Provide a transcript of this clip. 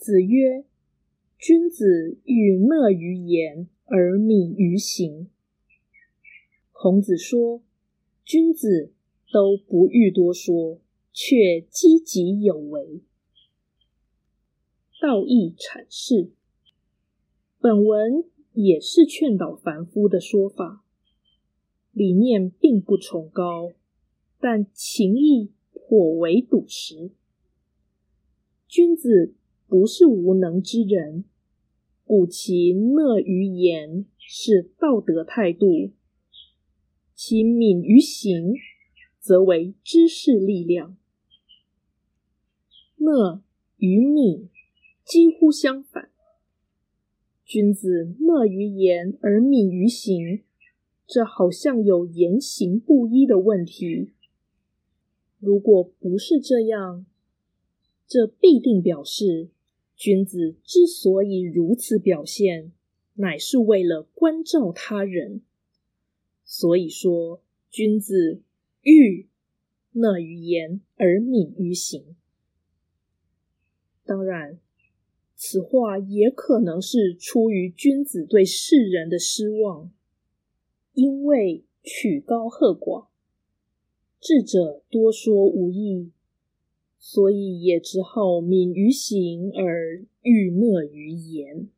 子曰：“君子欲讷于言而敏于行。”孔子说：“君子都不欲多说，却积极有为。”道义阐释，本文也是劝导凡夫的说法，理念并不崇高，但情义颇为笃实。君子不是无能之人，故其讷于言是道德态度，其敏于行则为知识力量。讷与敏几乎相反，君子讷于言而敏于行，这好像有言行不一的问题。如果不是这样，这必定表示，君子之所以如此表现，乃是为了关照他人。所以说，君子欲讷于言而敏于行。当然，此话也可能是出于君子对世人的失望，因为曲高和寡，智者多说无益。所以也只好敏于行而欲讷于言。